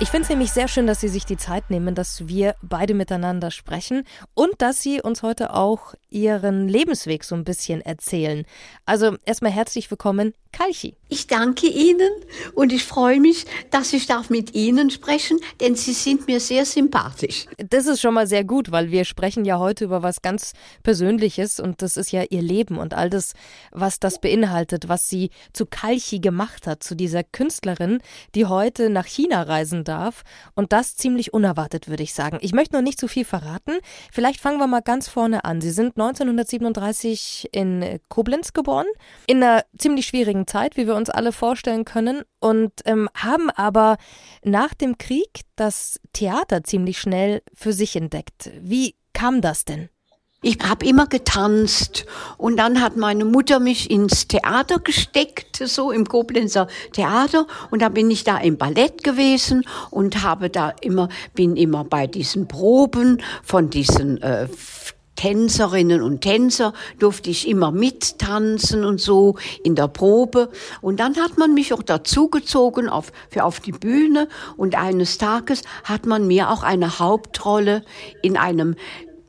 Ich finde es nämlich sehr schön, dass Sie sich die Zeit nehmen, dass wir beide miteinander sprechen und dass Sie uns heute auch Ihren Lebensweg so ein bisschen erzählen. Also erstmal herzlich willkommen, Kalchi. Ich danke Ihnen und ich freue mich, dass ich darf mit Ihnen sprechen, denn Sie sind mir sehr sympathisch. Das ist schon mal sehr gut, weil wir sprechen ja heute über was ganz Persönliches und das ist ja Ihr Leben und all das, was das beinhaltet, was Sie zu Kalchi gemacht hat, zu dieser Künstlerin, die heute nach China reisen darf und das ziemlich unerwartet, würde ich sagen. Ich möchte noch nicht zu viel verraten. Vielleicht fangen wir mal ganz vorne an. Sie sind 1937 in Koblenz geboren, in einer ziemlich schwierigen Zeit, wie wir uns alle vorstellen können, und ähm, haben aber nach dem Krieg das Theater ziemlich schnell für sich entdeckt. Wie kam das denn? Ich habe immer getanzt und dann hat meine Mutter mich ins Theater gesteckt, so im Koblenzer Theater und da bin ich da im Ballett gewesen und habe da immer bin immer bei diesen Proben von diesen äh, Tänzerinnen und Tänzer durfte ich immer mittanzen und so in der Probe. Und dann hat man mich auch dazugezogen auf, für auf die Bühne. Und eines Tages hat man mir auch eine Hauptrolle in einem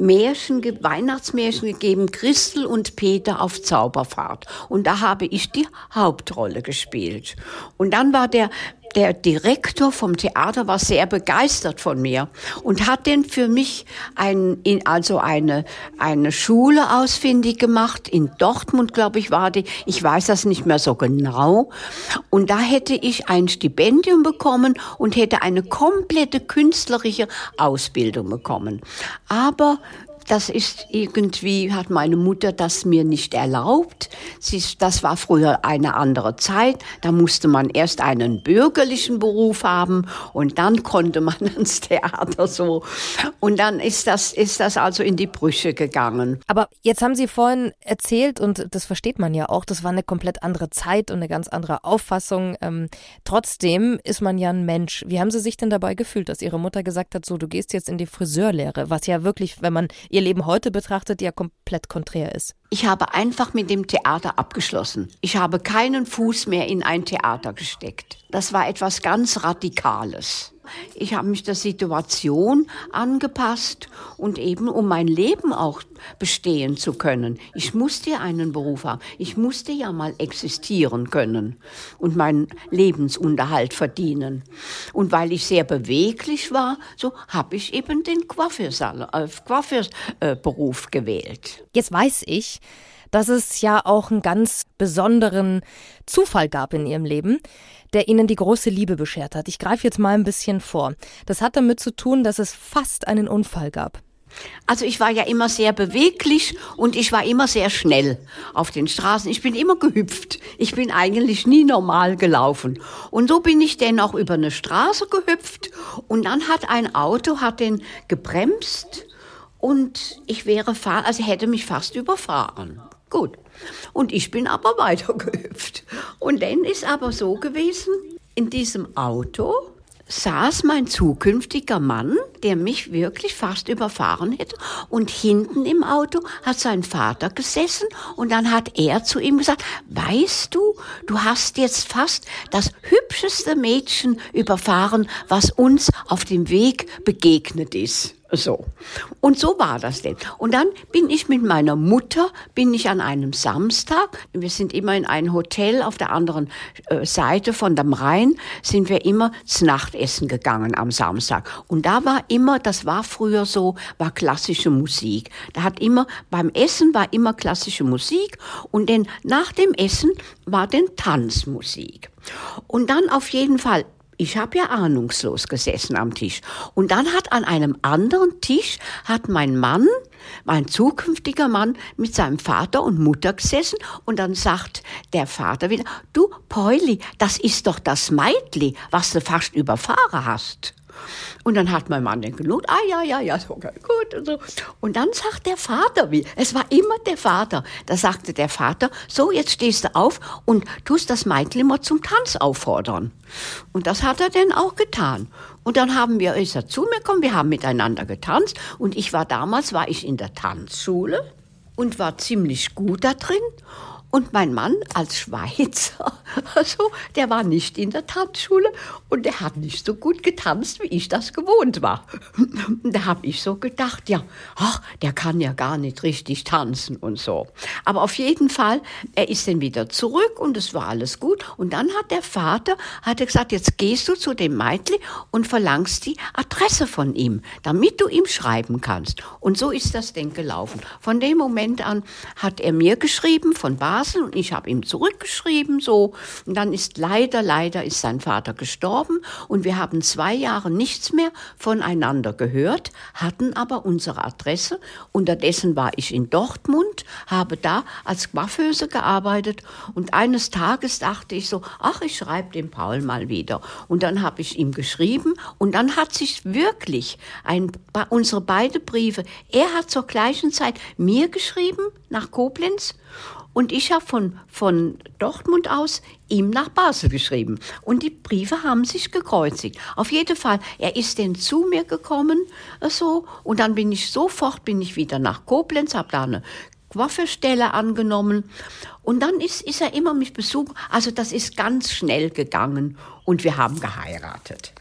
Märchen, Weihnachtsmärchen gegeben, Christel und Peter auf Zauberfahrt. Und da habe ich die Hauptrolle gespielt. Und dann war der der Direktor vom Theater war sehr begeistert von mir und hat denn für mich ein, also eine, eine Schule ausfindig gemacht. In Dortmund, glaube ich, war die. Ich weiß das nicht mehr so genau. Und da hätte ich ein Stipendium bekommen und hätte eine komplette künstlerische Ausbildung bekommen. Aber das ist irgendwie, hat meine Mutter das mir nicht erlaubt. Sie, das war früher eine andere Zeit. Da musste man erst einen bürgerlichen Beruf haben und dann konnte man ins Theater so. Und dann ist das, ist das also in die Brüche gegangen. Aber jetzt haben Sie vorhin erzählt, und das versteht man ja auch, das war eine komplett andere Zeit und eine ganz andere Auffassung. Ähm, trotzdem ist man ja ein Mensch. Wie haben Sie sich denn dabei gefühlt, dass Ihre Mutter gesagt hat, so, du gehst jetzt in die Friseurlehre, was ja wirklich, wenn man Leben heute betrachtet, ja komplett konträr ist. Ich habe einfach mit dem Theater abgeschlossen. Ich habe keinen Fuß mehr in ein Theater gesteckt. Das war etwas ganz Radikales. Ich habe mich der Situation angepasst und eben um mein Leben auch bestehen zu können. Ich musste ja einen Beruf haben. Ich musste ja mal existieren können und meinen Lebensunterhalt verdienen. Und weil ich sehr beweglich war, so habe ich eben den Coiffeursberuf äh, gewählt. Jetzt weiß ich, dass es ja auch einen ganz besonderen Zufall gab in ihrem Leben, der ihnen die große Liebe beschert hat. Ich greife jetzt mal ein bisschen vor. Das hat damit zu tun, dass es fast einen Unfall gab. Also ich war ja immer sehr beweglich und ich war immer sehr schnell auf den Straßen. Ich bin immer gehüpft. Ich bin eigentlich nie normal gelaufen. Und so bin ich dann auch über eine Straße gehüpft und dann hat ein Auto hat den gebremst und ich wäre also hätte mich fast überfahren. Gut. Und ich bin aber weitergehüpft. Und dann ist aber so gewesen, in diesem Auto saß mein zukünftiger Mann, der mich wirklich fast überfahren hätte. Und hinten im Auto hat sein Vater gesessen und dann hat er zu ihm gesagt, weißt du, du hast jetzt fast das hübscheste Mädchen überfahren, was uns auf dem Weg begegnet ist. So. Und so war das denn. Und dann bin ich mit meiner Mutter, bin ich an einem Samstag, wir sind immer in ein Hotel auf der anderen äh, Seite von dem Rhein, sind wir immer zu Nachtessen gegangen am Samstag. Und da war immer, das war früher so, war klassische Musik. Da hat immer, beim Essen war immer klassische Musik und dann nach dem Essen war dann Tanzmusik. Und dann auf jeden Fall ich habe ja ahnungslos gesessen am Tisch. Und dann hat an einem anderen Tisch hat mein Mann, mein zukünftiger Mann, mit seinem Vater und Mutter gesessen. Und dann sagt der Vater wieder, du Pauli, das ist doch das Meitli, was du fast überfahren hast. Und dann hat mein Mann den genug, ah ja, ja, ja, okay, gut und so. Und dann sagt der Vater, wie, es war immer der Vater, da sagte der Vater, so, jetzt stehst du auf und tust das Mädchen immer zum Tanz auffordern. Und das hat er dann auch getan. Und dann haben wir, ist er zu mir gekommen, wir haben miteinander getanzt und ich war damals, war ich in der Tanzschule und war ziemlich gut da drin. Und mein Mann als Schweizer, also der war nicht in der Tanzschule und der hat nicht so gut getanzt, wie ich das gewohnt war. Da habe ich so gedacht, ja, ach, der kann ja gar nicht richtig tanzen und so. Aber auf jeden Fall, er ist dann wieder zurück und es war alles gut. Und dann hat der Vater hat gesagt, jetzt gehst du zu dem Meitli und verlangst die Adresse von ihm, damit du ihm schreiben kannst. Und so ist das denn gelaufen. Von dem Moment an hat er mir geschrieben von Basel Basel und ich habe ihm zurückgeschrieben so und dann ist leider leider ist sein Vater gestorben und wir haben zwei Jahre nichts mehr voneinander gehört, hatten aber unsere Adresse. Unterdessen war ich in Dortmund, habe da als Coiffeuse gearbeitet und eines Tages dachte ich so, ach ich schreibe dem Paul mal wieder und dann habe ich ihm geschrieben und dann hat sich wirklich ein unsere beide Briefe, er hat zur gleichen Zeit mir geschrieben nach Koblenz und ich habe von, von Dortmund aus ihm nach Basel geschrieben. Und die Briefe haben sich gekreuzigt. Auf jeden Fall, er ist denn zu mir gekommen, äh, so. Und dann bin ich sofort, bin ich wieder nach Koblenz, habe da eine Waffestelle angenommen. Und dann ist, ist er immer mich besuchen. Also das ist ganz schnell gegangen. Und wir haben geheiratet.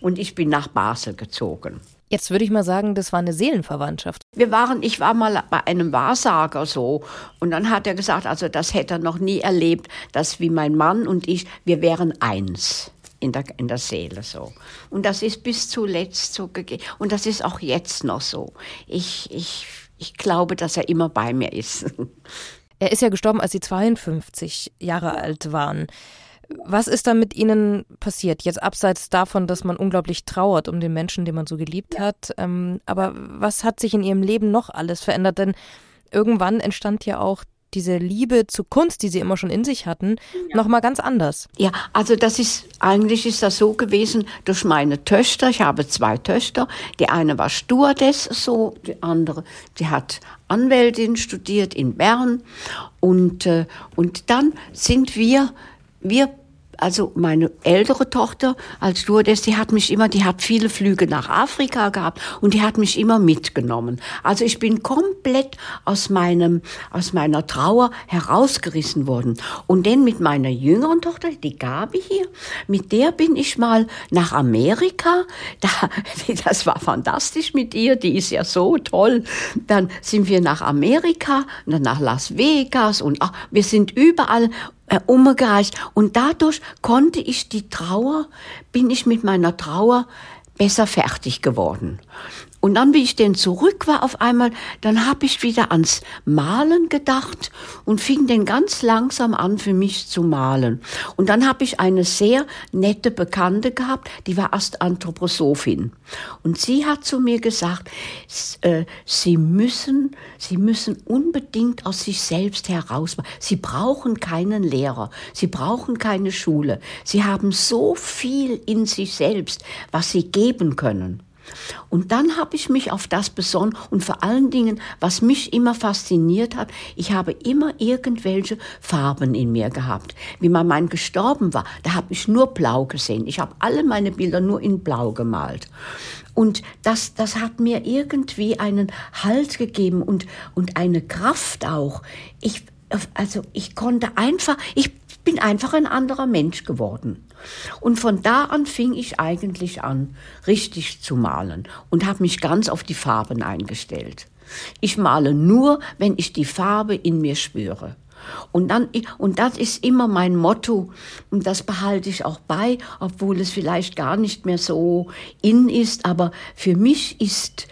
Und ich bin nach Basel gezogen. Jetzt würde ich mal sagen, das war eine Seelenverwandtschaft. Wir waren, ich war mal bei einem Wahrsager so und dann hat er gesagt, also das hätte er noch nie erlebt, dass wie mein Mann und ich, wir wären eins in der, in der Seele so. Und das ist bis zuletzt so gegeben. Und das ist auch jetzt noch so. Ich, ich, ich glaube, dass er immer bei mir ist. Er ist ja gestorben, als Sie 52 Jahre alt waren. Was ist da mit Ihnen passiert? Jetzt abseits davon, dass man unglaublich trauert um den Menschen, den man so geliebt ja. hat. Ähm, aber was hat sich in Ihrem Leben noch alles verändert? Denn irgendwann entstand ja auch diese Liebe zur Kunst, die sie immer schon in sich hatten, ja. noch mal ganz anders. Ja, also das ist eigentlich ist das so gewesen durch meine Töchter. Ich habe zwei Töchter. Die eine war Stewardess, so die andere, die hat Anwältin studiert in Bern und äh, und dann sind wir wir also meine ältere Tochter als Stewardess, die hat mich immer, die hat viele Flüge nach Afrika gehabt und die hat mich immer mitgenommen. Also ich bin komplett aus meinem, aus meiner Trauer herausgerissen worden. Und dann mit meiner jüngeren Tochter, die Gabi hier, mit der bin ich mal nach Amerika. Da, das war fantastisch mit ihr, die ist ja so toll. Dann sind wir nach Amerika, dann nach Las Vegas und ach, wir sind überall äh. Und dadurch konnte ich die Trauer, bin ich mit meiner Trauer besser fertig geworden. Und dann, wie ich denn zurück war auf einmal, dann habe ich wieder ans Malen gedacht und fing denn ganz langsam an für mich zu malen. Und dann habe ich eine sehr nette Bekannte gehabt, die war erst Anthroposophin. Und sie hat zu mir gesagt, äh, sie müssen, sie müssen unbedingt aus sich selbst heraus. Sie brauchen keinen Lehrer. Sie brauchen keine Schule. Sie haben so viel in sich selbst, was sie geben können. Und dann habe ich mich auf das besonnen und vor allen Dingen, was mich immer fasziniert hat, ich habe immer irgendwelche Farben in mir gehabt. Wie mein Mann gestorben war, da habe ich nur blau gesehen. Ich habe alle meine Bilder nur in blau gemalt. Und das, das hat mir irgendwie einen Halt gegeben und, und eine Kraft auch. Ich, also ich konnte einfach, ich bin einfach ein anderer Mensch geworden. Und von da an fing ich eigentlich an, richtig zu malen und habe mich ganz auf die Farben eingestellt. Ich male nur, wenn ich die Farbe in mir spüre. Und dann, und das ist immer mein Motto. Und das behalte ich auch bei, obwohl es vielleicht gar nicht mehr so in ist. Aber für mich ist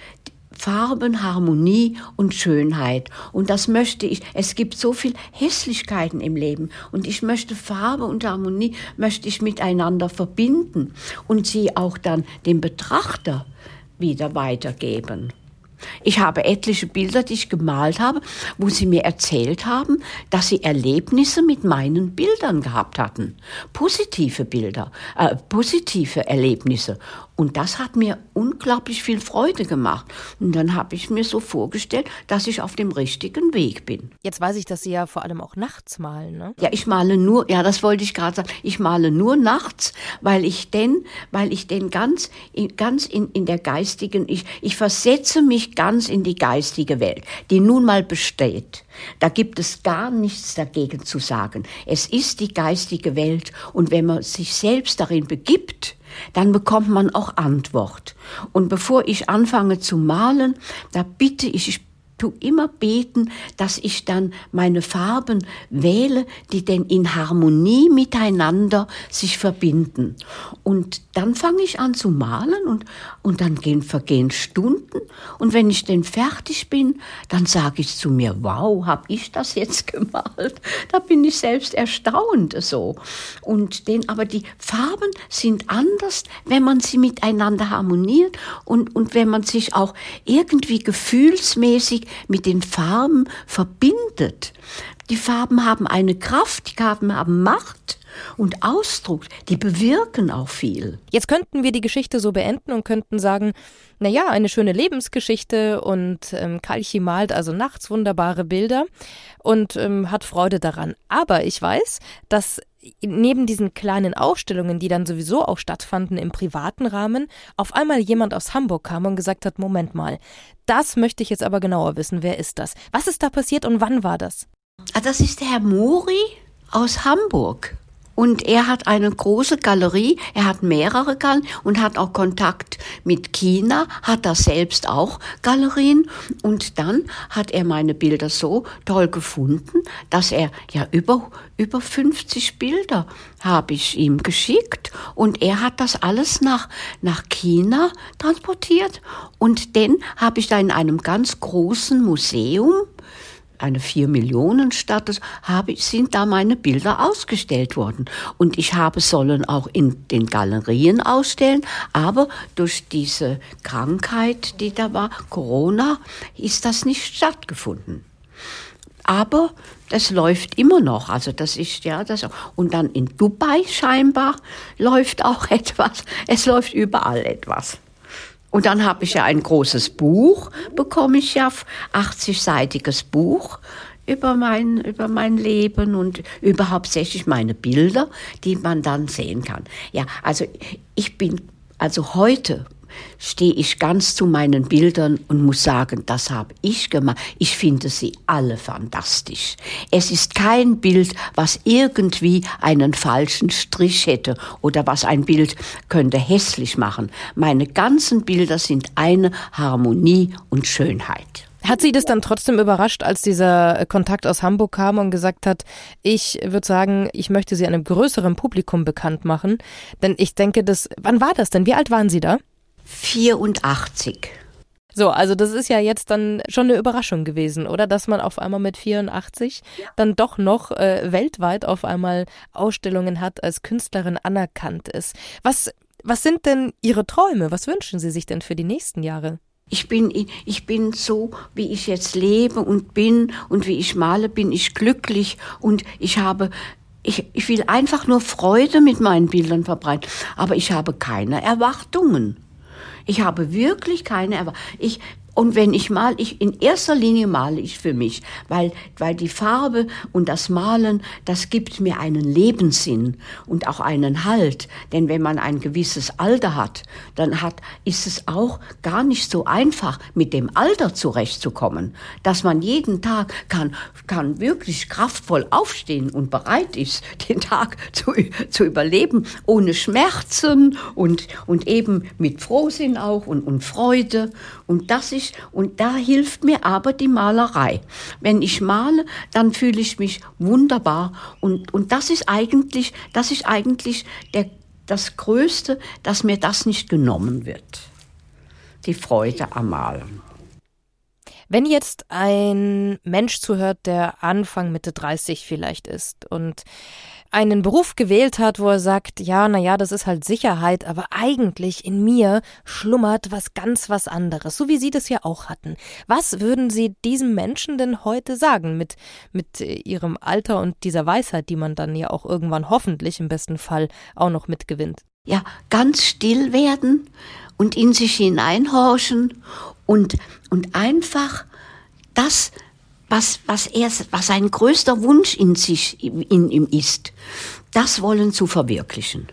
Farben, Harmonie und Schönheit. Und das möchte ich. Es gibt so viel Hässlichkeiten im Leben. Und ich möchte Farbe und Harmonie, möchte ich miteinander verbinden und sie auch dann dem Betrachter wieder weitergeben. Ich habe etliche Bilder, die ich gemalt habe, wo sie mir erzählt haben, dass sie Erlebnisse mit meinen Bildern gehabt hatten. Positive Bilder, äh, positive Erlebnisse. Und das hat mir unglaublich viel Freude gemacht. Und dann habe ich mir so vorgestellt, dass ich auf dem richtigen Weg bin. Jetzt weiß ich, dass Sie ja vor allem auch nachts malen, ne? Ja, ich male nur, ja, das wollte ich gerade sagen. Ich male nur nachts, weil ich denn, weil ich denn ganz, in, ganz in, in der geistigen, ich, ich versetze mich ganz in die geistige Welt, die nun mal besteht. Da gibt es gar nichts dagegen zu sagen. Es ist die geistige Welt und wenn man sich selbst darin begibt, dann bekommt man auch Antwort. Und bevor ich anfange zu malen, da bitte ich, ich tu immer beten, dass ich dann meine Farben wähle, die denn in Harmonie miteinander sich verbinden. Und dann fange ich an zu malen und, und dann gehen, vergehen Stunden. Und wenn ich denn fertig bin, dann sage ich zu mir, wow, habe ich das jetzt gemalt? Da bin ich selbst erstaunt so. Und den, aber die Farben sind anders, wenn man sie miteinander harmoniert und, und wenn man sich auch irgendwie gefühlsmäßig mit den Farben verbindet. Die Farben haben eine Kraft, die Farben haben Macht und Ausdruck, die bewirken auch viel. Jetzt könnten wir die Geschichte so beenden und könnten sagen, na ja, eine schöne Lebensgeschichte und ähm, Kalchi malt also nachts wunderbare Bilder und ähm, hat Freude daran. Aber ich weiß, dass neben diesen kleinen Ausstellungen, die dann sowieso auch stattfanden im privaten Rahmen, auf einmal jemand aus Hamburg kam und gesagt hat, Moment mal, das möchte ich jetzt aber genauer wissen. Wer ist das? Was ist da passiert und wann war das? Ah, das ist der Herr Mori aus Hamburg. Und er hat eine große Galerie, er hat mehrere Galerien und hat auch Kontakt mit China, hat da selbst auch Galerien. Und dann hat er meine Bilder so toll gefunden, dass er ja über, über 50 Bilder habe ich ihm geschickt und er hat das alles nach, nach China transportiert. Und dann habe ich da in einem ganz großen Museum eine vier Millionen Stadt, habe, sind da meine Bilder ausgestellt worden. Und ich habe sollen auch in den Galerien ausstellen, aber durch diese Krankheit, die da war, Corona, ist das nicht stattgefunden. Aber das läuft immer noch. Also das ist ja das. Und dann in Dubai scheinbar läuft auch etwas. Es läuft überall etwas. Und dann habe ich ja ein großes Buch, bekomme ich ja, 80-seitiges Buch über mein, über mein Leben und über hauptsächlich meine Bilder, die man dann sehen kann. Ja, also ich bin, also heute stehe ich ganz zu meinen Bildern und muss sagen, das habe ich gemacht. Ich finde sie alle fantastisch. Es ist kein Bild, was irgendwie einen falschen Strich hätte oder was ein Bild könnte hässlich machen. Meine ganzen Bilder sind eine Harmonie und Schönheit. Hat Sie das dann trotzdem überrascht, als dieser Kontakt aus Hamburg kam und gesagt hat, ich würde sagen, ich möchte Sie einem größeren Publikum bekannt machen? Denn ich denke, das, wann war das denn? Wie alt waren Sie da? 84. So, also das ist ja jetzt dann schon eine Überraschung gewesen, oder? Dass man auf einmal mit 84 ja. dann doch noch äh, weltweit auf einmal Ausstellungen hat, als Künstlerin anerkannt ist. Was, was sind denn Ihre Träume? Was wünschen Sie sich denn für die nächsten Jahre? Ich bin, ich bin so, wie ich jetzt lebe und bin und wie ich male, bin ich glücklich und ich habe ich, ich will einfach nur Freude mit meinen Bildern verbreiten, aber ich habe keine Erwartungen. Ich habe wirklich keine Erwartung. Ich, und wenn ich mal, ich in erster Linie male ich für mich, weil weil die Farbe und das Malen, das gibt mir einen Lebenssinn und auch einen Halt. Denn wenn man ein gewisses Alter hat, dann hat ist es auch gar nicht so einfach, mit dem Alter zurechtzukommen, dass man jeden Tag kann kann wirklich kraftvoll aufstehen und bereit ist, den Tag zu, zu überleben, ohne Schmerzen und und eben mit Frohsinn auch und und Freude. Und das ist ich, und da hilft mir aber die Malerei. Wenn ich male, dann fühle ich mich wunderbar und, und das ist eigentlich, das ist eigentlich der, das Größte, dass mir das nicht genommen wird. Die Freude am Malen. Wenn jetzt ein Mensch zuhört, der Anfang Mitte 30 vielleicht ist und einen Beruf gewählt hat, wo er sagt, ja, na ja, das ist halt Sicherheit, aber eigentlich in mir schlummert was ganz was anderes, so wie Sie das ja auch hatten. Was würden Sie diesem Menschen denn heute sagen mit, mit Ihrem Alter und dieser Weisheit, die man dann ja auch irgendwann hoffentlich im besten Fall auch noch mitgewinnt? ja, ganz still werden und in sich hineinhorchen und, und einfach das, was, was er, was sein größter Wunsch in sich, in ihm ist, das wollen zu verwirklichen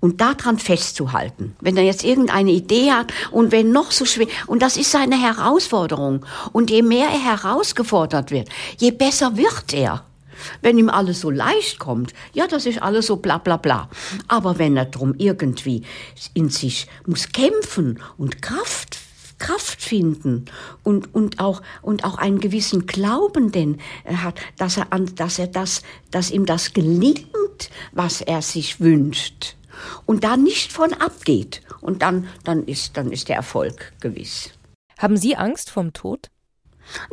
und daran festzuhalten. Wenn er jetzt irgendeine Idee hat und wenn noch so schwer, und das ist seine Herausforderung. Und je mehr er herausgefordert wird, je besser wird er. Wenn ihm alles so leicht kommt, ja, das ist alles so bla bla bla. Aber wenn er drum irgendwie in sich muss kämpfen und Kraft Kraft finden und, und, auch, und auch einen gewissen Glauben, den er hat, dass er, an, dass er das, dass ihm das gelingt, was er sich wünscht und da nicht von abgeht. Und dann, dann, ist, dann ist der Erfolg gewiss. Haben Sie Angst vom Tod?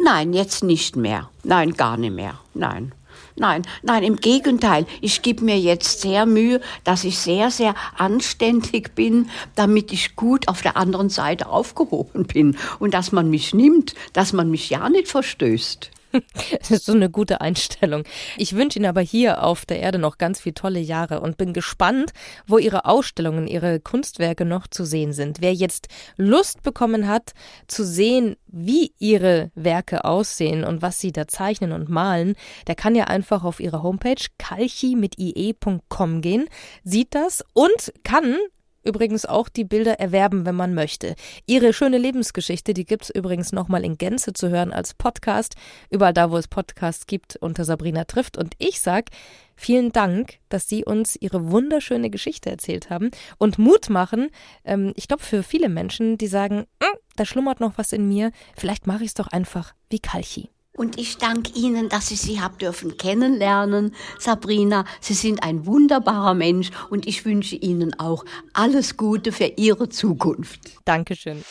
Nein, jetzt nicht mehr. Nein, gar nicht mehr. Nein. Nein, nein, im Gegenteil. Ich gebe mir jetzt sehr Mühe, dass ich sehr, sehr anständig bin, damit ich gut auf der anderen Seite aufgehoben bin und dass man mich nimmt, dass man mich ja nicht verstößt. Das ist so eine gute Einstellung. Ich wünsche Ihnen aber hier auf der Erde noch ganz viele tolle Jahre und bin gespannt, wo Ihre Ausstellungen, Ihre Kunstwerke noch zu sehen sind. Wer jetzt Lust bekommen hat, zu sehen, wie Ihre Werke aussehen und was Sie da zeichnen und malen, der kann ja einfach auf Ihre Homepage kalchi mit ie.com gehen, sieht das und kann übrigens auch die Bilder erwerben, wenn man möchte. Ihre schöne Lebensgeschichte, die gibt es übrigens nochmal in Gänze zu hören als Podcast, überall da, wo es Podcasts gibt, unter Sabrina trifft. Und ich sag vielen Dank, dass Sie uns Ihre wunderschöne Geschichte erzählt haben und Mut machen. Ähm, ich glaube, für viele Menschen, die sagen, mm, da schlummert noch was in mir, vielleicht mache ich es doch einfach wie Kalchi. Und ich danke Ihnen, dass ich Sie habe dürfen kennenlernen, Sabrina. Sie sind ein wunderbarer Mensch und ich wünsche Ihnen auch alles Gute für Ihre Zukunft. Dankeschön.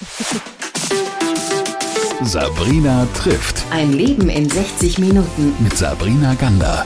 Sabrina trifft. Ein Leben in 60 Minuten. Mit Sabrina Gander.